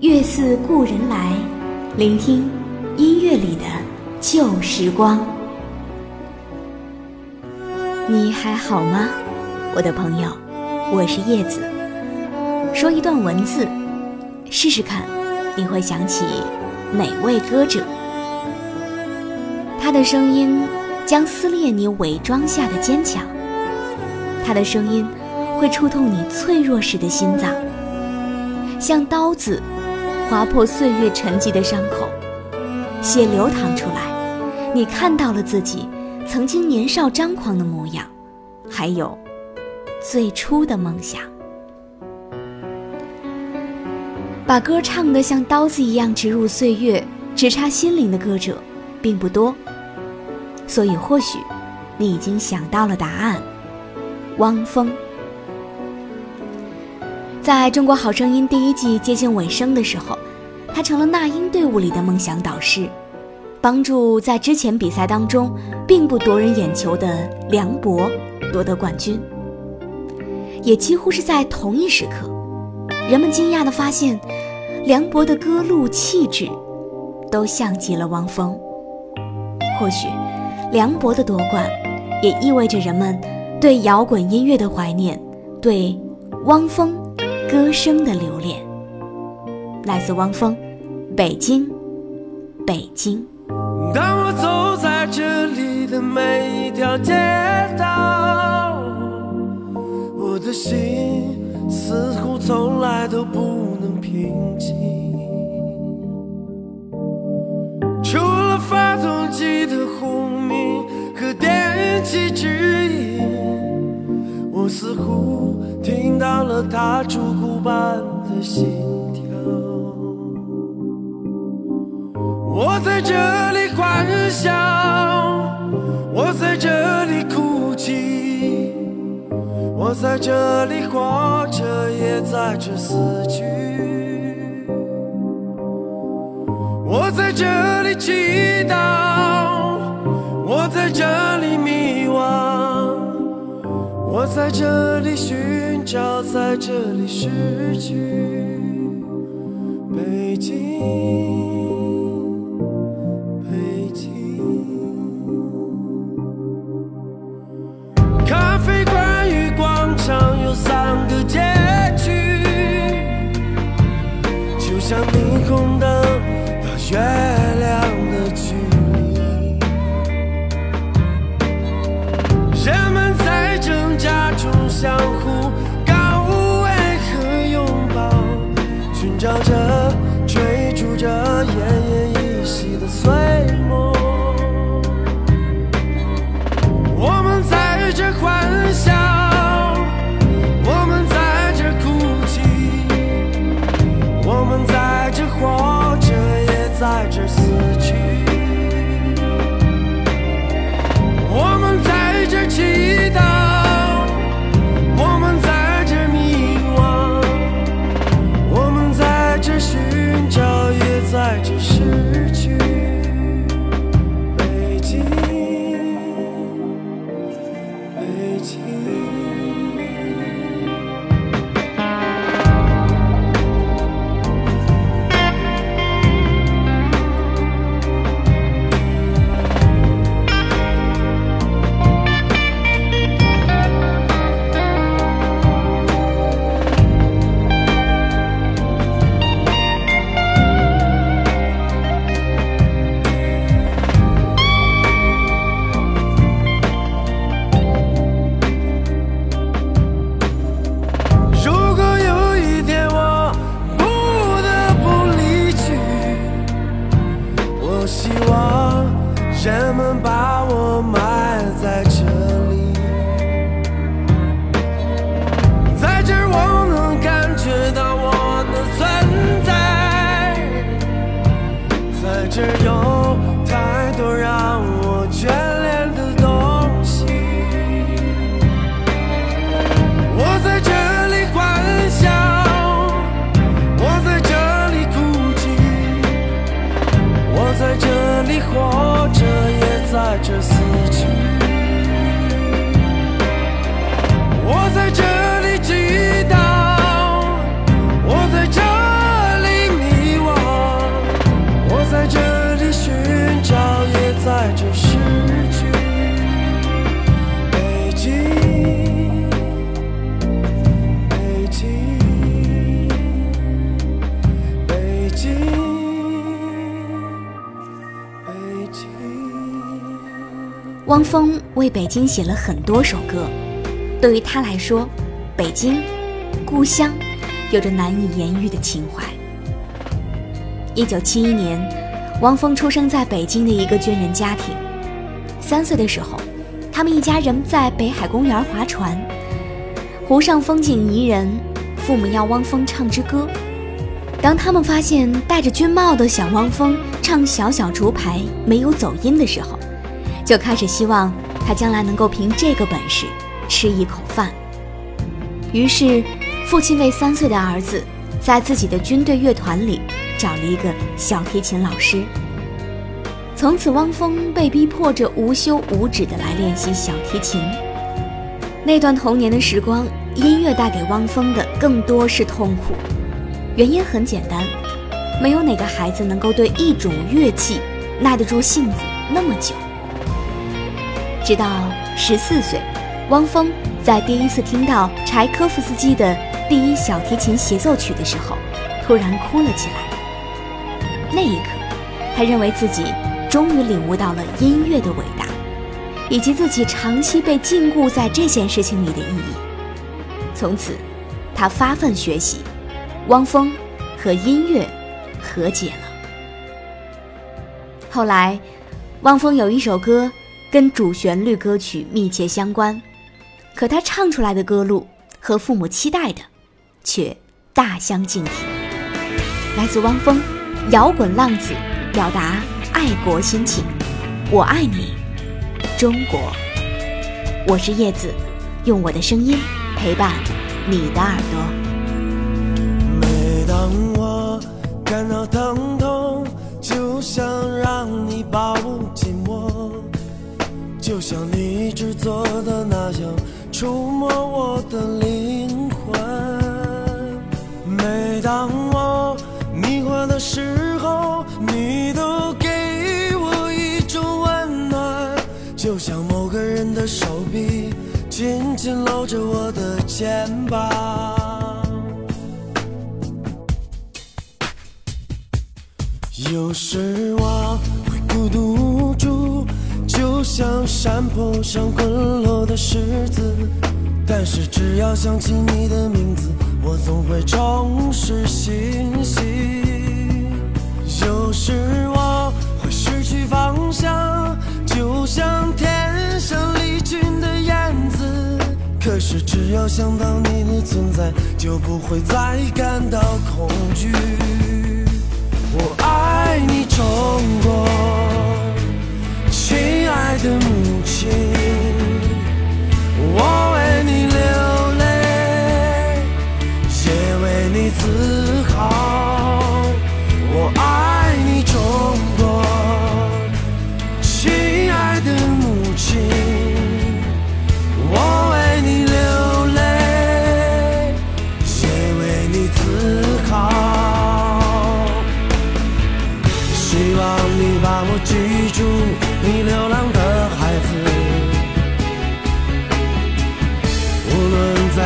月似故人来，聆听音乐里的旧时光。你还好吗，我的朋友？我是叶子。说一段文字，试试看，你会想起哪位歌者？他的声音将撕裂你伪装下的坚强，他的声音会触痛你脆弱时的心脏，像刀子。划破岁月沉积的伤口，血流淌出来，你看到了自己曾经年少张狂的模样，还有最初的梦想。把歌唱得像刀子一样直入岁月、直插心灵的歌者并不多，所以或许你已经想到了答案：汪峰。在中国好声音第一季接近尾声的时候，他成了那英队伍里的梦想导师，帮助在之前比赛当中并不夺人眼球的梁博夺得冠军。也几乎是在同一时刻，人们惊讶地发现，梁博的歌路气质都像极了汪峰。或许，梁博的夺冠，也意味着人们对摇滚音乐的怀念，对汪峰。歌声的留恋，来自汪峰，《北京，北京》。当我走在这里的每一条街道，我的心似乎从来都不能平静。除了发动机的轰鸣和电气指引，我似乎。听到了他烛鼓般的心跳，我在这里欢笑，我在这里哭泣，我在这里活着，也在这死去，我在这里祈祷，我在这里迷惘，在这里寻。找在这里失去，北京，北京。咖啡馆与广场有三个街区，就像霓虹灯到月有太多让我眷恋的东西。我在这里欢笑我在这里哭泣我在这里活着也在这四汪峰为北京写了很多首歌，对于他来说，北京，故乡，有着难以言喻的情怀。一九七一年，汪峰出生在北京的一个军人家庭。三岁的时候，他们一家人在北海公园划船，湖上风景宜人，父母要汪峰唱支歌。当他们发现戴着军帽的小汪峰唱《小小竹排》没有走音的时候，就开始希望他将来能够凭这个本事吃一口饭。于是，父亲为三岁的儿子在自己的军队乐团里。找了一个小提琴老师。从此，汪峰被逼迫着无休无止地来练习小提琴。那段童年的时光，音乐带给汪峰的更多是痛苦。原因很简单，没有哪个孩子能够对一种乐器耐得住性子那么久。直到十四岁，汪峰在第一次听到柴科夫斯基的第一小提琴协奏曲的时候，突然哭了起来。那一刻，他认为自己终于领悟到了音乐的伟大，以及自己长期被禁锢在这件事情里的意义。从此，他发奋学习，汪峰和音乐和解了。后来，汪峰有一首歌跟主旋律歌曲密切相关，可他唱出来的歌路和父母期待的却大相径庭。来自汪峰。摇滚浪子表达爱国心情，我爱你，中国。我是叶子，用我的声音陪伴你的耳朵。每当我感到疼痛，就想让你抱紧，就像你一直做的那样，触摸我的灵魂。每当我迷惑的时候，你都给我一种温暖，就像某个人的手臂紧紧搂着我的肩膀。有时像山坡上滚落的石子，但是只要想起你的名字。我总会重拾信心。有时我会失去方向，就像天上离群的燕子。可是只要想到你的存在，就不会再感到恐惧。我爱你，中国，的母亲，我为你流泪，也为你。自豪，我爱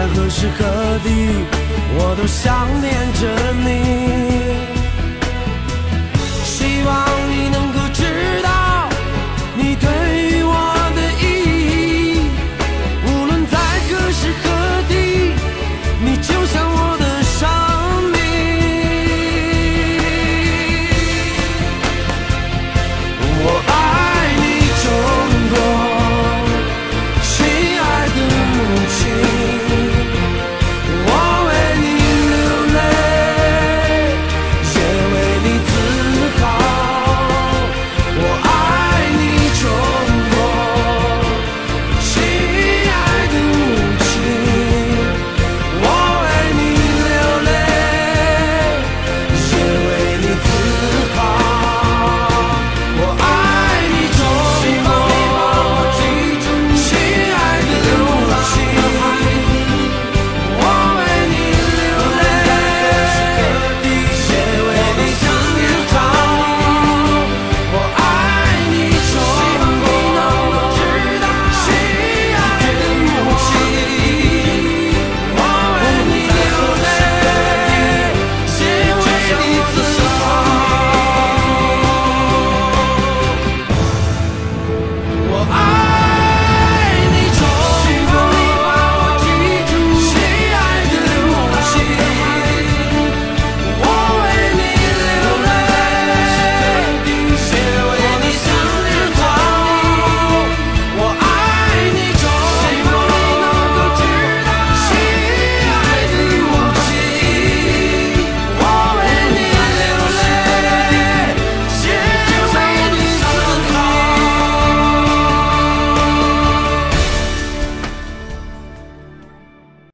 在何时何地我都想念着你。希望你能